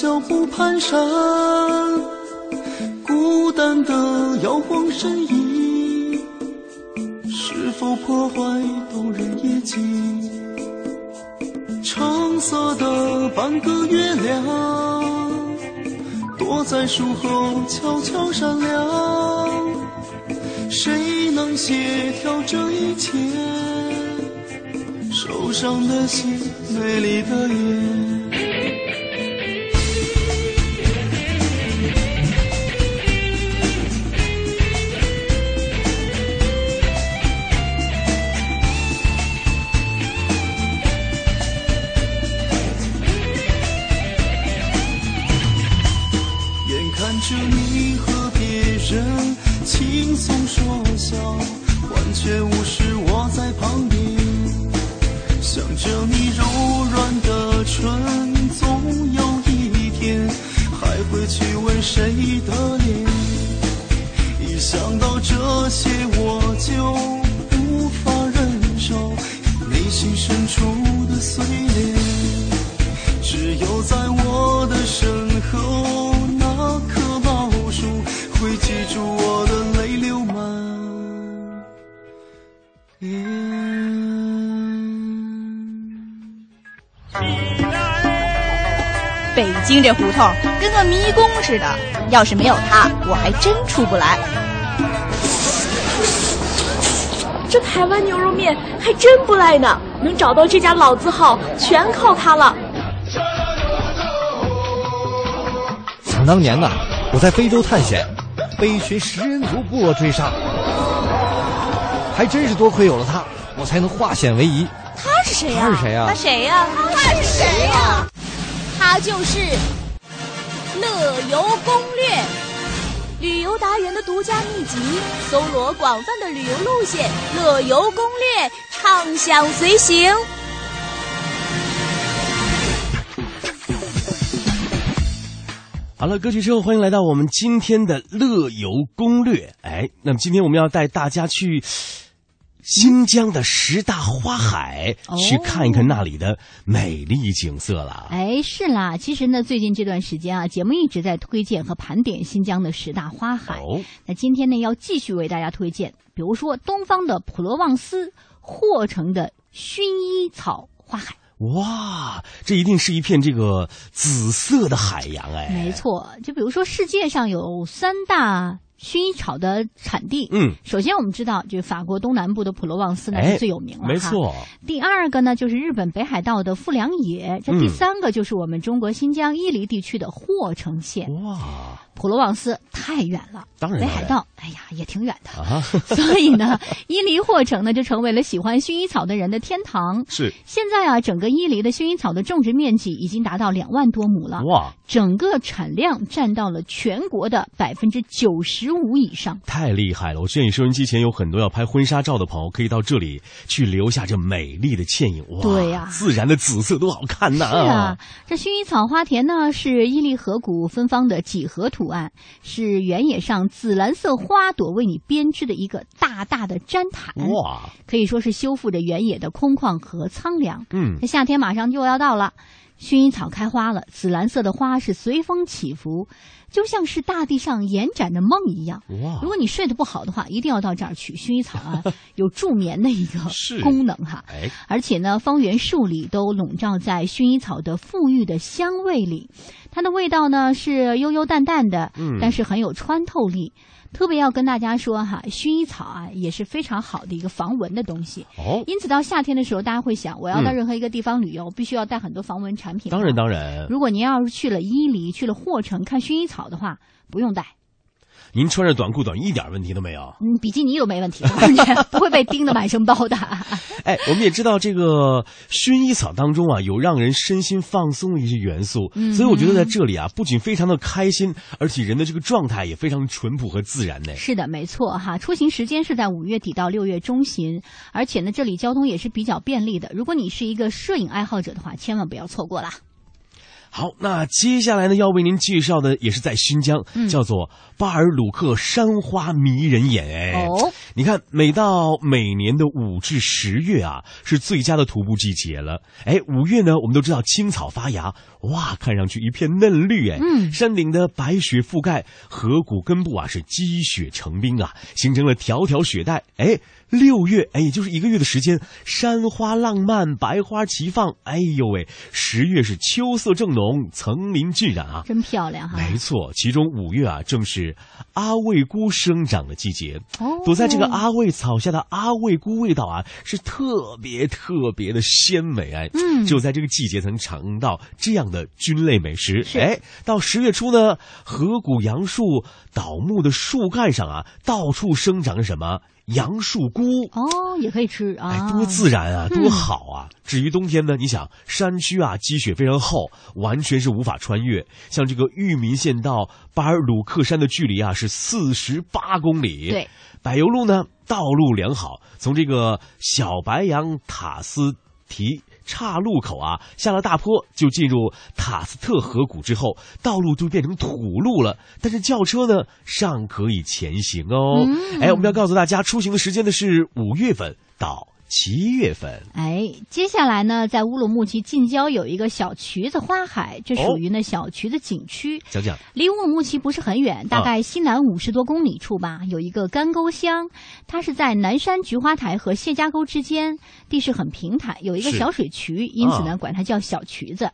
Speaker 15: 脚步蹒跚，孤单的摇晃身影，是否破坏动人夜景？橙色的半个月亮，躲在树后悄悄闪亮，谁能协调这一切？受伤的心，美丽的眼。着你和别人轻松说笑，完全无这
Speaker 16: 胡同跟个迷宫似的，要是没有它，我还真出不来。
Speaker 17: 这台湾牛肉面还真不赖呢，能找到这家老字号，全靠它了。
Speaker 18: 想当年呐，我在非洲探险，被一群食人族部落追杀，还真是多亏有了它，我才能化险为夷。
Speaker 16: 他是谁呀、
Speaker 18: 他是谁呀
Speaker 16: 他谁呀、他是谁呀、
Speaker 3: 它就是《乐游攻略》，旅游达人的独家秘籍，搜罗广泛的旅游路线，乐游攻略，畅享随行。
Speaker 1: 好了，歌曲之后，欢迎来到我们今天的乐游攻略。哎，那么今天我们要带大家去新疆的十大花海，
Speaker 2: 哦
Speaker 1: 去看一看那里的美丽景色了。
Speaker 2: 哎，是啦，其实呢，最近这段时间啊，节目一直在推荐和盘点新疆的十大花海。
Speaker 1: 哦，
Speaker 2: 那今天呢，要继续为大家推荐，比如说东方的普罗旺斯，霍城的薰衣草花海。
Speaker 1: 哇，这一定是一片这个紫色的海洋哎。
Speaker 2: 没错，就比如说世界上有三大薰衣草的产地。
Speaker 1: 嗯，
Speaker 2: 首先我们知道，就法国东南部的普罗旺斯呢
Speaker 1: 哎
Speaker 2: 是最有名了，
Speaker 1: 没错。
Speaker 2: 第二个呢，就是日本北海道的富良野，这
Speaker 1: 嗯
Speaker 2: 第三个就是我们中国新疆伊犁地区的霍城县。
Speaker 1: 哇，
Speaker 2: 普罗旺斯太远了，
Speaker 1: 当然
Speaker 2: 北海道，哎呀，也挺远的。
Speaker 1: 啊，[laughs]
Speaker 2: 所以呢，伊犁霍城呢就成为了喜欢薰衣草的人的天堂。
Speaker 1: 是
Speaker 2: 现在啊，整个伊犁的薰衣草的种植面积已经达到两万多亩了，
Speaker 1: 哇，
Speaker 2: 整个产量占到了全国的百分之九十五以上。
Speaker 1: 太厉害了！我建议收音机前有很多要拍婚纱照的朋友，可以到这里去留下这美丽的倩影。哇，
Speaker 2: 对呀
Speaker 1: 自然的紫色多好看呐！
Speaker 2: 是啊，这薰衣草花田呢是伊犁河谷芬芳的几何图案，是原野上紫蓝色花朵为你编织的一个大大的毡毯。
Speaker 1: 哇，
Speaker 2: 可以说是修复着原野的空旷和苍凉。
Speaker 1: 嗯
Speaker 2: 这夏天马上就要到了，薰衣草开花了，紫蓝色的花是随风起伏，就像是大地上延展的梦一样。
Speaker 1: 哇
Speaker 2: 如果你睡得不好的话，一定要到这儿去。薰衣草啊，[laughs] 有助眠的一个功能哈。
Speaker 1: 哎，
Speaker 2: 而且呢，方圆数里都笼罩在薰衣草的馥郁的香味里，它的味道呢是悠悠淡淡的，
Speaker 1: 嗯
Speaker 2: 但是很有穿透力。特别要跟大家说哈，薰衣草啊也是非常好的一个防蚊的东西。
Speaker 1: 哦，
Speaker 2: 因此到夏天的时候，大家会想，我要到
Speaker 1: 嗯
Speaker 2: 任何一个地方旅游，必须要带很多防蚊产品。
Speaker 1: 当然当然，
Speaker 2: 如果您要是去了伊犁、去了霍城看薰衣草的话，不用带，
Speaker 1: 您穿着短裤短一点问题都没有。
Speaker 2: 嗯，比基尼都没问题，不会被叮得满身包的。[laughs]
Speaker 1: 哎，我们也知道这个薰衣草当中啊，有让人身心放松的一些元素，
Speaker 2: 嗯
Speaker 1: 所以我觉得在这里啊，不仅非常的开心，而且人的这个状态也非常淳朴和自然呢。
Speaker 2: 是的，没错哈。出行时间是在五月底到六月中旬，而且呢，这里交通也是比较便利的。如果你是一个摄影爱好者的话，千万不要错过啦。
Speaker 1: 好，那接下来呢，要为您介绍的也是在新疆，
Speaker 2: 嗯
Speaker 1: 叫做巴尔鲁克山花迷人眼。哎，
Speaker 2: 哦，
Speaker 1: 你看，每到每年的五至十月啊，是最佳的徒步季节了。哎，五月呢，我们都知道青草发芽，哇，看上去一片嫩绿。哎，
Speaker 2: 嗯
Speaker 1: 山顶的白雪覆盖，河谷根部啊是积雪成冰啊，形成了条条雪带。哎。六月，哎，也就是一个月的时间，山花浪漫，百花齐放。哎呦喂，十月是秋色正浓，层林尽染啊，
Speaker 2: 真漂亮哈！
Speaker 1: 没错，其中五月啊，正是阿魏菇生长的季节。
Speaker 2: 哦
Speaker 1: 躲在这个阿魏草下的阿魏菇，味道啊是特别特别的鲜美哎。
Speaker 2: 嗯
Speaker 1: 就在这个季节才能尝到这样的菌类美食。哎，到十月初呢，河谷杨树倒木的树干上啊，到处生长着什么？杨树菇。
Speaker 2: 哦，也可以吃啊，
Speaker 1: 哎，多自然啊，
Speaker 2: 嗯
Speaker 1: 多好啊！至于冬天呢，你想山区啊，积雪非常厚，完全是无法穿越。像这个裕民县到巴尔鲁克山的距离啊是四十八公里。
Speaker 2: 对，
Speaker 1: 柏油路呢道路良好，从这个小白杨塔斯提。岔路口啊，下了大坡就进入塔斯特河谷之后，道路就变成土路了。但是轿车呢尚可以前行哦。
Speaker 2: 嗯
Speaker 1: 哎，我们要告诉大家，出行的时间呢是五月份到七月份。
Speaker 2: 哎，接下来呢，在乌鲁木齐近郊有一个小渠子花海，这属于呢小渠子景区。
Speaker 1: 讲讲，
Speaker 2: 离乌鲁木齐不是很远，大概西南五十多公里处吧，有一个干沟乡，它是在南山菊花台和谢家沟之间，地势很平坦，有一个小水渠，因此呢，
Speaker 1: 啊
Speaker 2: 管它叫小渠子。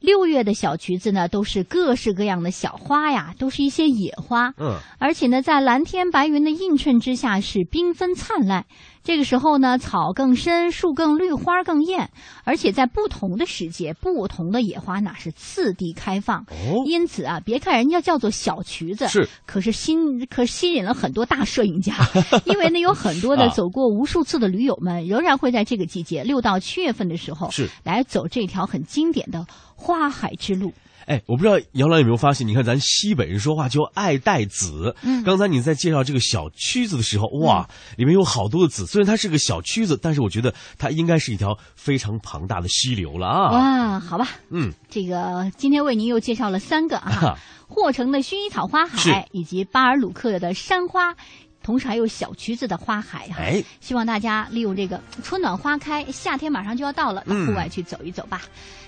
Speaker 2: 六月的小渠子呢，都是各式各样的小花呀，都是一些野花。
Speaker 1: 嗯，
Speaker 2: 而且呢，在蓝天白云的映衬之下，是缤纷灿烂。这个时候呢，草更深，树更绿，花更艳，而且在不同的时节，不同的野花那是次第开放。
Speaker 1: 哦，
Speaker 2: 因此啊，别看人家叫做小渠子，
Speaker 1: 是，
Speaker 2: 可是吸可吸引了很多大摄影家，[laughs] 因为呢，有很多的
Speaker 1: 啊
Speaker 2: 走过无数次的驴友们，仍然会在这个季节，六到七月份的时候，
Speaker 1: 是
Speaker 2: 来走这条很经典的花海之路。
Speaker 1: 哎，我不知道姚老有没有发现，你看咱西北人说话就爱带子。
Speaker 2: 嗯
Speaker 1: 刚才你在介绍这个小曲子的时候，哇，里面有好多的子。虽然它是个小曲子，但是我觉得它应该是一条非常庞大的溪流了啊。
Speaker 2: 哇，好吧，
Speaker 1: 嗯，
Speaker 2: 这个今天为您又介绍了三个啊
Speaker 1: 哈，
Speaker 2: 霍城的薰衣草花海，以及巴尔鲁克的山花。同时还有小橘子的花海哈，
Speaker 1: 哎
Speaker 2: 希望大家利用这个春暖花开，夏天马上就要到了，到
Speaker 1: 嗯
Speaker 2: 户外去走一走吧。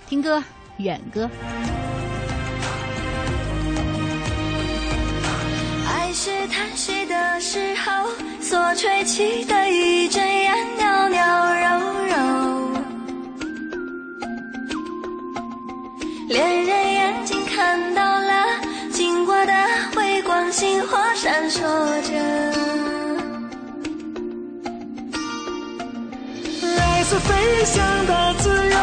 Speaker 2: 听歌，远歌。
Speaker 19: 爱是叹息的时候所吹起的一阵烟，袅袅柔柔。恋人眼睛看到了，经过的微光，星火闪烁着。
Speaker 17: 爱是飞翔的自由，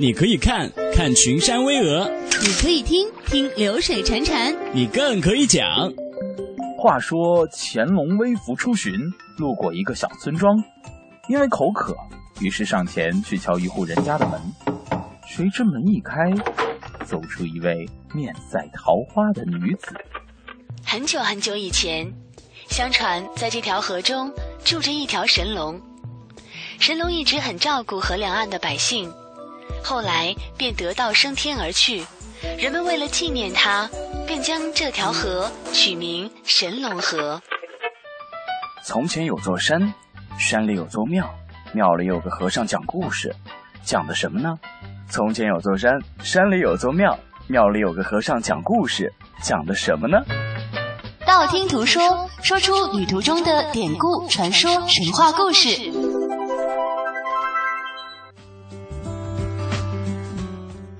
Speaker 19: 你
Speaker 20: 可以看看群山巍峨，
Speaker 7: 你可以听听流水潺潺，
Speaker 20: 你更可以讲。
Speaker 21: 话说乾隆微服出巡，路过一个小村庄，因为口渴，于是上前去敲一户人家的门。谁知门一开，走出一位面赛桃花的女子。
Speaker 3: 很久很久以前，相传在这条河中住着一条神龙。神龙一直很照顾河两岸的百姓，后来便得道升天而去。人们为了纪念他，便将这条河取名神龙河。
Speaker 21: 从前有座山，山里有座庙，庙里有个和尚讲故事，讲的什么呢？从前有座山，山里有座庙，庙里有个和尚讲故事，讲的什么呢？
Speaker 3: 道听途说，说出旅途中的典故、传说、神话故事。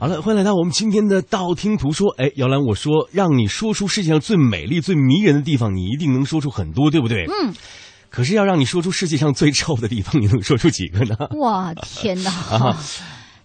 Speaker 1: 好了，欢迎来到我们今天的道听途说。哎，姚兰，我说让你说出世界上最美丽、最迷人的地方，你一定能说出很多，对不对？
Speaker 2: 嗯。
Speaker 1: 可是要让你说出世界上最臭的地方，你能说出几个呢？
Speaker 2: 哇，天哪！[laughs]
Speaker 1: 啊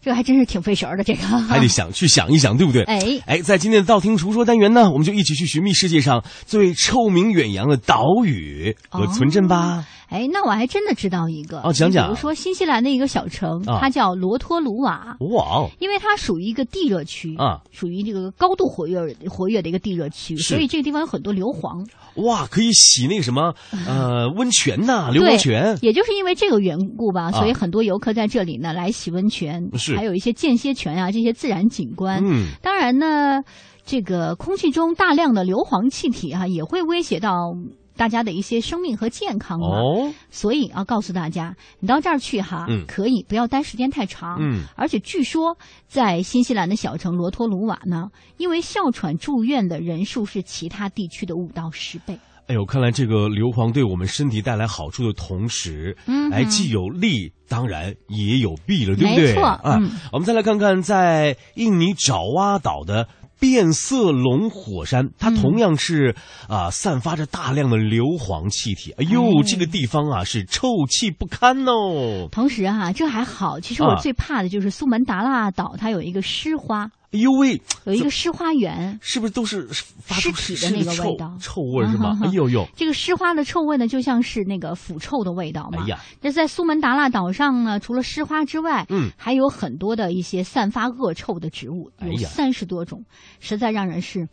Speaker 2: 这还真是挺费神儿的，这个 [laughs]
Speaker 1: 还得想去想一想，对不对？
Speaker 2: 哎
Speaker 1: 哎，在今天的道听途说单元呢，我们就一起去寻觅世界上最臭名远扬的岛屿和村镇吧。
Speaker 2: 哎，那我还真的知道一个
Speaker 1: 哦讲讲
Speaker 2: 比如说新西兰的一个小城，
Speaker 1: 啊
Speaker 2: 它叫罗托鲁瓦。
Speaker 1: 哇哦，
Speaker 2: 因为它属于一个地热区
Speaker 1: 啊，
Speaker 2: 属于这个高度活跃活跃的一个地热区，所以这个地方有很多硫磺。
Speaker 1: 哇，可以洗那个什么 [laughs] 呃温泉呐、硫磺
Speaker 2: 对
Speaker 1: 泉。
Speaker 2: 也就是因为这个缘故吧，
Speaker 1: 啊
Speaker 2: 所以很多游客在这里呢来洗温泉，
Speaker 1: 是
Speaker 2: 还有一些间歇泉啊这些自然景观。
Speaker 1: 嗯
Speaker 2: 当然呢，这个空气中大量的硫磺气体啊，也会威胁到。大家的一些生命和健康嘛，
Speaker 1: 哦
Speaker 2: 所以要告诉大家，你到这儿去哈，
Speaker 1: 嗯
Speaker 2: 可以不要待时间太长，
Speaker 1: 嗯
Speaker 2: 而且据说在新西兰的小城罗托鲁瓦呢，因为哮喘住院的人数是其他地区的五到十倍。
Speaker 1: 哎呦，看来这个硫磺对我们身体带来好处的同时，
Speaker 2: 嗯哼
Speaker 1: 哎，既有利，当然也有弊了，对不对？
Speaker 2: 没错
Speaker 1: 啊，
Speaker 2: 嗯
Speaker 1: 我们再来看看在印尼爪哇岛的。变色龙火山，它
Speaker 2: 嗯
Speaker 1: 同样是啊、散发着大量的硫磺气体。哎呦，
Speaker 2: 哎
Speaker 1: 这个地方啊是臭气不堪哦。
Speaker 2: 同时哈、这还好。其实我
Speaker 1: 啊
Speaker 2: 最怕的就是苏门答腊岛，它有一个湿花，
Speaker 1: 哎呦喂，
Speaker 2: 有一个湿花园，
Speaker 1: 是不是都是发
Speaker 2: 尸体的那个味道，
Speaker 1: 臭臭味是吗？哎呦呦，
Speaker 2: 这个湿花的臭味呢，就像是那个腐臭的味道嘛。
Speaker 1: 哎呀，
Speaker 2: 那在苏门答腊岛上呢，除了湿花之外，
Speaker 1: 嗯，
Speaker 2: 还有很多的一些散发恶臭的植物，有三十多种，实在让人是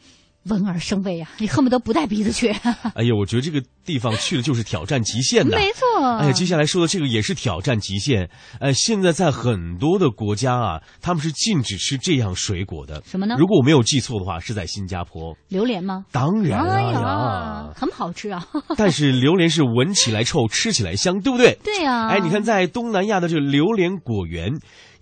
Speaker 2: 闻而生畏啊！你恨不得不带鼻子去。[laughs]
Speaker 1: 哎呀，我觉得这个地方去了就是挑战极限的。
Speaker 2: 没错
Speaker 1: 哎呀，接下来说的这个也是挑战极限。呃，现在在很多的国家啊，他们是禁止吃这样水果的。
Speaker 2: 什么呢
Speaker 1: 如果我没有记错的话，是在新加坡。
Speaker 2: 榴莲吗？
Speaker 1: 当然
Speaker 2: 哎
Speaker 1: 了呀
Speaker 2: 呀，很好吃啊！[laughs]
Speaker 1: 但是榴莲是闻起来臭，吃起来香，对不对？
Speaker 2: 对呀、
Speaker 1: 哎，你看，在东南亚的这个榴莲果园，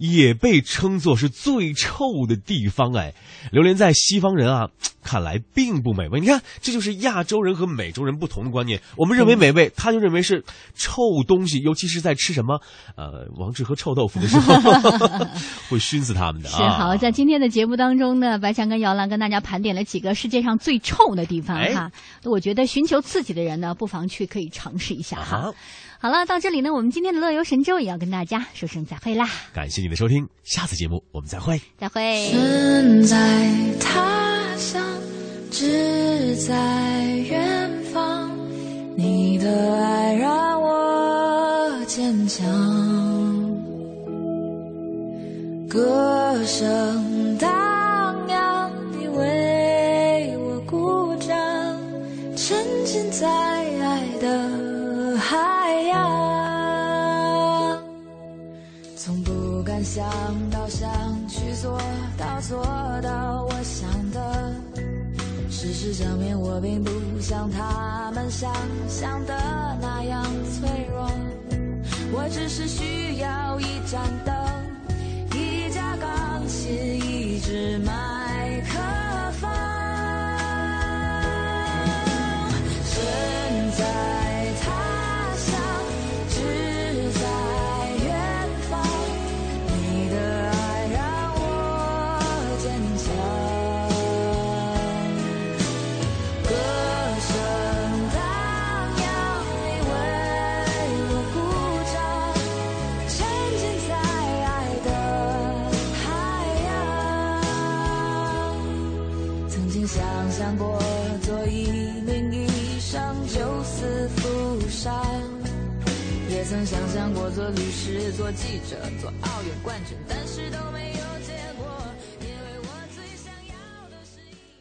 Speaker 1: 也被称作是最臭的地方。哎，榴莲在西方人啊 [tsk] 看来并不美味。你看，这就是亚洲人和美洲人不同的观念。我们认为美味，[laughs] 他就认为是臭东西，尤其是在吃什么呃王致和臭豆腐的时候，[laughs] [laughs] 会熏死他们的啊
Speaker 2: 是
Speaker 1: 啊。
Speaker 2: 好，在今天的节目当中呢，白强跟姚兰跟大家盘点了几个世界上最臭的地方
Speaker 1: 哎
Speaker 2: 哈。我觉得寻求刺激的人呢，不妨去可以尝试一下哈。
Speaker 1: 啊
Speaker 2: 好了，到这里呢，我们今天的乐游神州也要跟大家说声再会啦，
Speaker 1: 感谢你的收听，下次节目我们再会。
Speaker 2: 再会。
Speaker 22: 身在他乡，志在远方。你的爱让我坚强，歌声上面我并不像他们想象的那样脆弱，我只是需要一盏灯，一架钢琴，一只猫想过做律师、做记者、做奥运冠军，